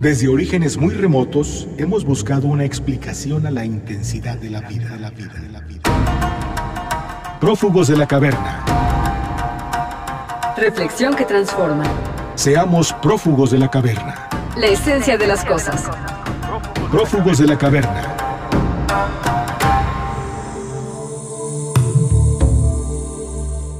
Desde orígenes muy remotos hemos buscado una explicación a la intensidad de la vida, de la vida, de la vida. Prófugos de la caverna. Reflexión que transforma. Seamos prófugos de la caverna. La esencia de las cosas. Prófugos de la caverna.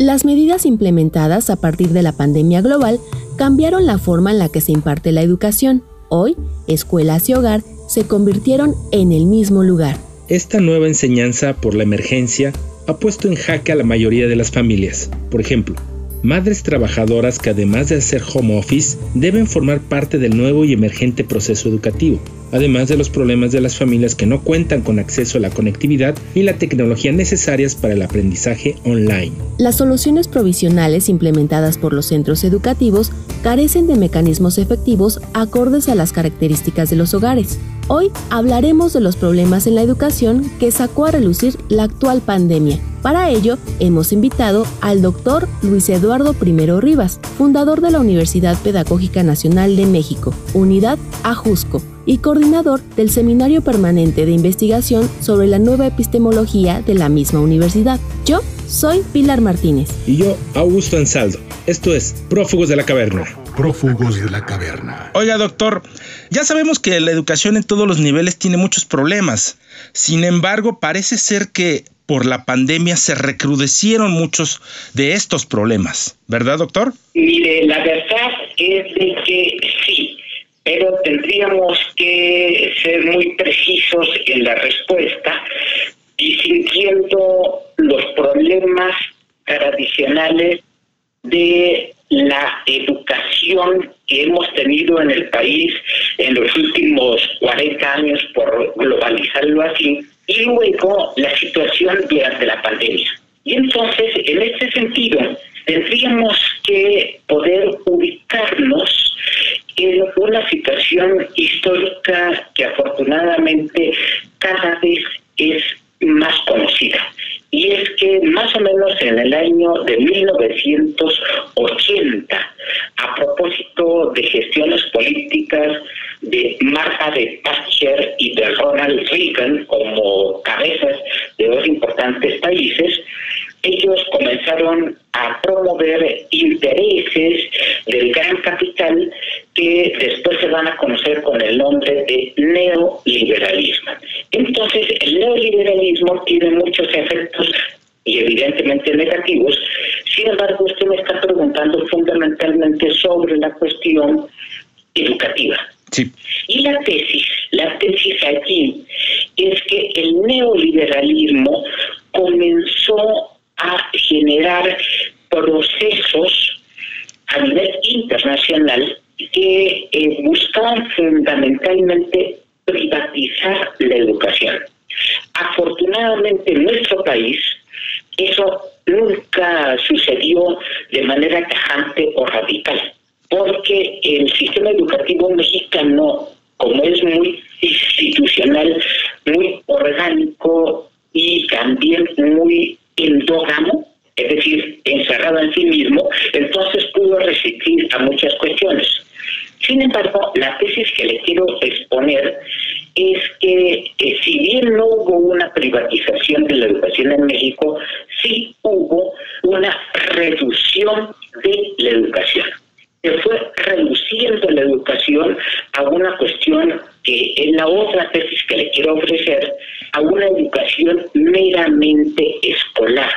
Las medidas implementadas a partir de la pandemia global cambiaron la forma en la que se imparte la educación. Hoy, escuelas y hogar se convirtieron en el mismo lugar. Esta nueva enseñanza por la emergencia ha puesto en jaque a la mayoría de las familias. Por ejemplo, madres trabajadoras que además de hacer home office deben formar parte del nuevo y emergente proceso educativo, además de los problemas de las familias que no cuentan con acceso a la conectividad y la tecnología necesarias para el aprendizaje online. Las soluciones provisionales implementadas por los centros educativos carecen de mecanismos efectivos acordes a las características de los hogares. Hoy hablaremos de los problemas en la educación que sacó a relucir la actual pandemia. Para ello, hemos invitado al doctor Luis Eduardo I Rivas, fundador de la Universidad Pedagógica Nacional de México, Unidad Ajusco, y coordinador del Seminario Permanente de Investigación sobre la Nueva Epistemología de la misma universidad. Yo soy Pilar Martínez. Y yo, Augusto Ansaldo. Esto es Prófugos de la Caverna. Prófugos de la Caverna. Oiga, doctor, ya sabemos que la educación en todos los niveles tiene muchos problemas. Sin embargo, parece ser que por la pandemia se recrudecieron muchos de estos problemas. ¿Verdad, doctor? Mire, la verdad es de que pero tendríamos que ser muy precisos en la respuesta distinguiendo los problemas tradicionales de la educación que hemos tenido en el país en los últimos 40 años, por globalizarlo así, y luego la situación durante la pandemia. Y entonces, en este sentido, tendríamos que poder ubicarnos en una situación histórica que afortunadamente cada vez es más conocida. Y es que más o menos en el año de 1980, a propósito de gestiones políticas de Margaret Thatcher y de Ronald Reagan como cabezas de dos importantes países, ellos comenzaron a promover intereses del gran capital que después se van a conocer con el nombre de neoliberalismo. Entonces, el neoliberalismo tiene muchos efectos y evidentemente negativos. Sin embargo, usted me está preguntando fundamentalmente sobre la cuestión educativa. Sí. Y la tesis, la tesis aquí es que el neoliberalismo comenzó a generar procesos a nivel internacional que eh, buscaban fundamentalmente privatizar la educación. Afortunadamente en nuestro país eso nunca sucedió de manera tajante o radical, porque el sistema educativo mexicano, como es muy institucional, muy orgánico y también muy endógamo, es decir, encerrado en sí mismo, entonces pudo resistir a muchas cuestiones. Sin embargo, la tesis que le quiero exponer es que si bien no hubo una privatización de la educación en México, sí hubo una reducción de la educación. Se fue reduciendo a una cuestión que es la otra tesis que le quiero ofrecer, a una educación meramente escolar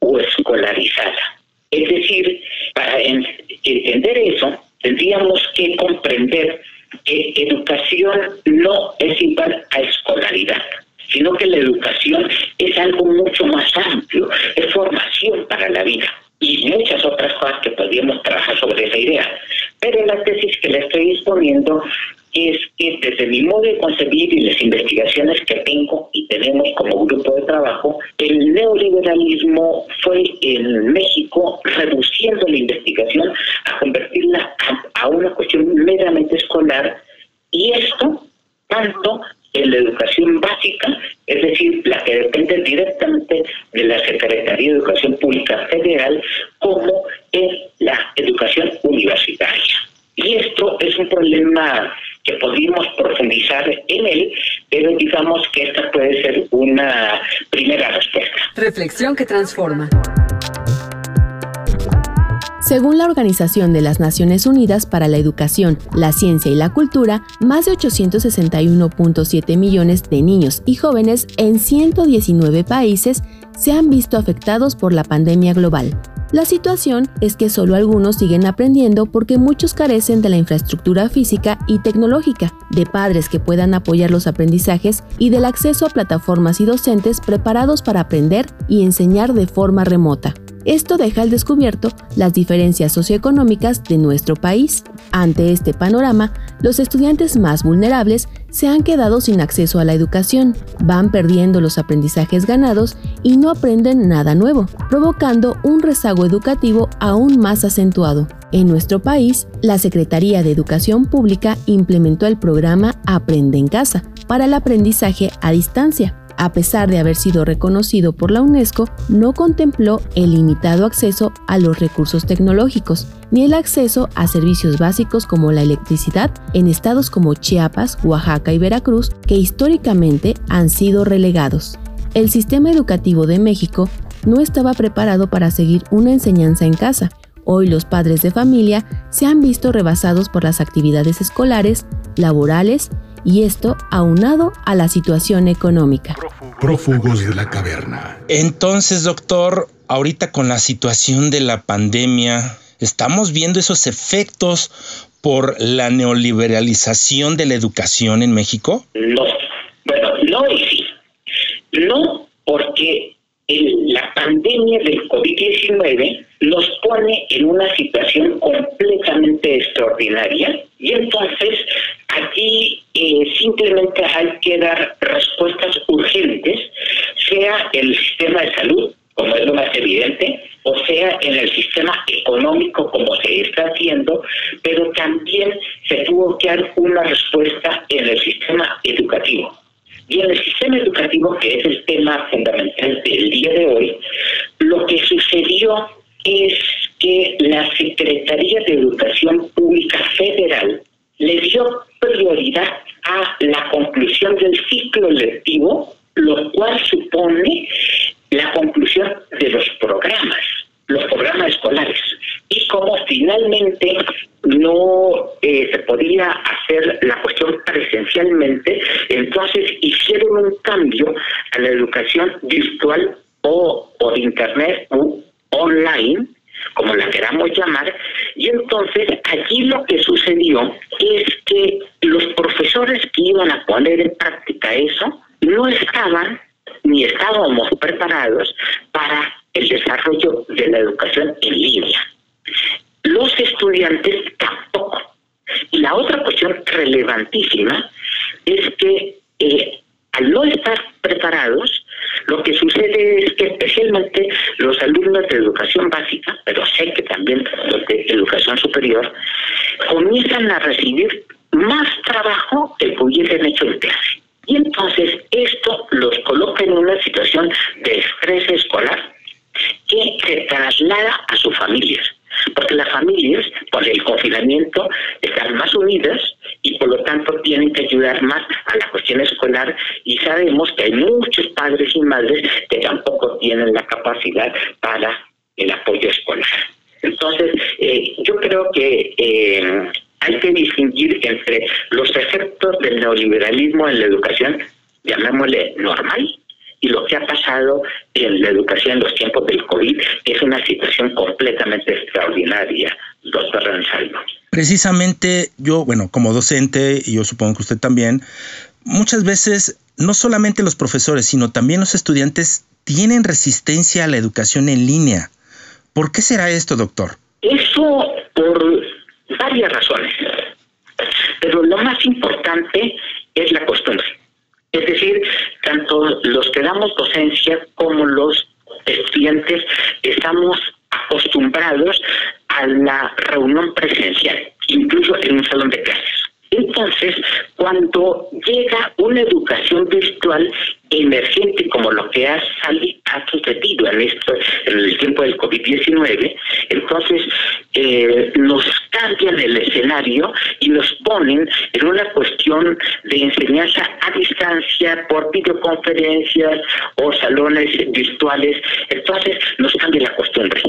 o escolarizada. Es decir, para entender eso, tendríamos que comprender que educación no es igual a escolaridad, sino que la educación es algo mucho más amplio, es formación para la vida y muchas otras cosas que podríamos trabajar sobre esa idea. Pero la tesis que le estoy exponiendo es que desde mi modo de concebir y las investigaciones que tengo y tenemos como grupo de trabajo, el neoliberalismo fue en México reduciendo la investigación a convertirla a, una cuestión meramente escolar y esto tanto en la educación básica, es decir, la que depende directamente de la Secretaría de Educación Pública Federal, como en la educación. Y esto es un problema que podríamos profundizar en él, pero digamos que esta puede ser una primera respuesta. Reflexión que transforma. Según la Organización de las Naciones Unidas para la Educación, la Ciencia y la Cultura, más de 861.7 millones de niños y jóvenes en 119 países se han visto afectados por la pandemia global. La situación es que solo algunos siguen aprendiendo porque muchos carecen de la infraestructura física y tecnológica, de padres que puedan apoyar los aprendizajes y del acceso a plataformas y docentes preparados para aprender y enseñar de forma remota. Esto deja al descubierto las diferencias socioeconómicas de nuestro país. Ante este panorama, los estudiantes más vulnerables se han quedado sin acceso a la educación, van perdiendo los aprendizajes ganados y no aprenden nada nuevo, provocando un rezago educativo aún más acentuado. En nuestro país, la Secretaría de Educación Pública implementó el programa Aprende en Casa para el aprendizaje a distancia a pesar de haber sido reconocido por la UNESCO, no contempló el limitado acceso a los recursos tecnológicos, ni el acceso a servicios básicos como la electricidad en estados como Chiapas, Oaxaca y Veracruz, que históricamente han sido relegados. El sistema educativo de México no estaba preparado para seguir una enseñanza en casa. Hoy los padres de familia se han visto rebasados por las actividades escolares, laborales y esto aunado a la situación económica. Prófugos de la caverna. Entonces, doctor, ahorita con la situación de la pandemia, ¿estamos viendo esos efectos por la neoliberalización de la educación en México? No, bueno, no y sí. No porque la pandemia del COVID-19 nos pone en una situación completamente extraordinaria y entonces simplemente hay que dar respuestas urgentes, sea en el sistema de salud, como es lo más evidente, o sea en el sistema económico, como se está haciendo, pero también se tuvo que dar una respuesta en el sistema educativo. Y en el sistema educativo, que es el tema fundamental del día de hoy, lo que sucedió es que la Secretaría de Educación Pública Federal le dio prioridad a la conclusión del ciclo lectivo, lo cual supone la conclusión de los programas, los programas escolares. Y como finalmente se podía hacer la cuestión presencialmente, entonces hicieron un cambio a la educación virtual o por internet o online, como la queramos llamar, y entonces allí lo que sucedió es que los profesores que iban a poner en práctica eso no estaban ni estábamos preparados para el desarrollo de la educación en línea. Los estudiantes tampoco. Y la otra cuestión relevantísima es que eh, al no estar preparados, lo que sucede es que especialmente los alumnos de educación básica, pero sé que también los de educación superior, comienzan a recibir más trabajo que hubiesen hecho en. Y entonces esto los coloca en una situación de estrés escolar que se traslada a sus familias porque las familias, por el confinamiento, están más unidas y por lo tanto tienen que ayudar más a la cuestión escolar y sabemos que hay muchos padres y madres que tampoco tienen la capacidad para el apoyo escolar. Entonces, eh, yo creo que eh, hay que distinguir entre los efectos del neoliberalismo en la educación, llamémosle normal, y lo que ha pasado en la educación en los tiempos del COVID es una situación completamente extraordinaria, doctor Ansaldo. Precisamente yo, bueno, como docente, y yo supongo que usted también, muchas veces no solamente los profesores, sino también los estudiantes tienen resistencia a la educación en línea. ¿Por qué será esto, doctor? Eso por varias razones. Pero lo más importante es la costumbre. Es decir, tanto los que damos docencia como los estudiantes estamos acostumbrados a la reunión presencial, incluso en un salón de clases. Entonces, cuando llega una educación virtual emergente como lo que ha, salido, ha sucedido en, esto, en el tiempo del COVID-19, entonces eh, nos cambian el escenario y nos ponen en una cuestión de enseñanza a distancia por videoconferencias o salones virtuales. Entonces nos cambia la costumbre.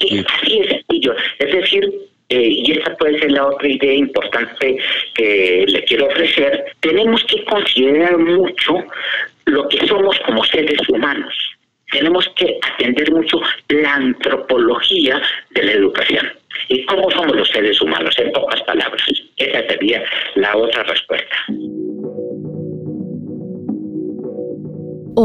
Y así es sencillo. Es decir, eh, y esa puede ser la otra idea importante que le quiero ofrecer, tenemos que considerar mucho lo que somos como seres humanos. Tenemos que atender mucho la antropología de la educación y cómo somos los seres humanos, en pocas palabras. Esa sería la otra respuesta.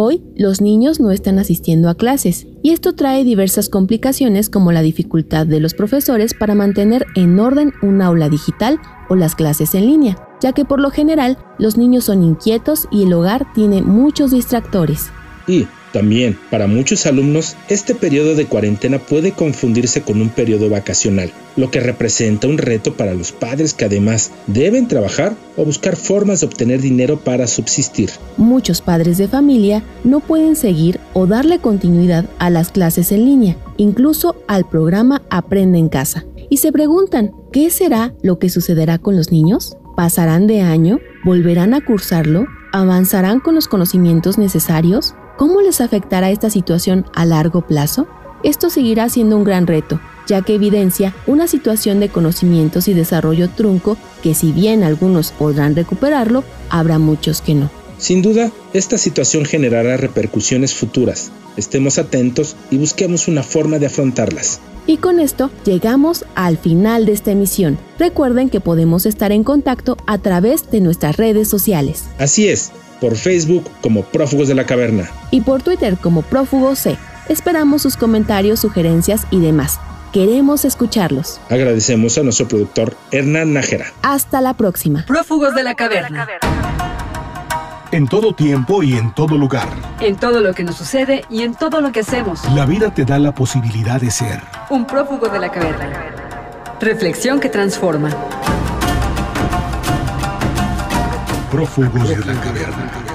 Hoy los niños no están asistiendo a clases y esto trae diversas complicaciones como la dificultad de los profesores para mantener en orden un aula digital o las clases en línea, ya que por lo general los niños son inquietos y el hogar tiene muchos distractores. Y también, para muchos alumnos, este periodo de cuarentena puede confundirse con un periodo vacacional, lo que representa un reto para los padres que además deben trabajar o buscar formas de obtener dinero para subsistir. Muchos padres de familia no pueden seguir o darle continuidad a las clases en línea, incluso al programa Aprende en casa, y se preguntan, ¿qué será lo que sucederá con los niños? ¿Pasarán de año? ¿Volverán a cursarlo? ¿Avanzarán con los conocimientos necesarios? ¿Cómo les afectará esta situación a largo plazo? Esto seguirá siendo un gran reto, ya que evidencia una situación de conocimientos y desarrollo trunco que si bien algunos podrán recuperarlo, habrá muchos que no. Sin duda, esta situación generará repercusiones futuras. Estemos atentos y busquemos una forma de afrontarlas. Y con esto llegamos al final de esta emisión. Recuerden que podemos estar en contacto a través de nuestras redes sociales. Así es, por Facebook como Prófugos de la Caverna. Y por Twitter como Prófugos C. Esperamos sus comentarios, sugerencias y demás. Queremos escucharlos. Agradecemos a nuestro productor Hernán Nájera. Hasta la próxima. Prófugos de la Caverna. En todo tiempo y en todo lugar. En todo lo que nos sucede y en todo lo que hacemos. La vida te da la posibilidad de ser. Un prófugo de la caverna. Reflexión que transforma. Prófugos de la caverna.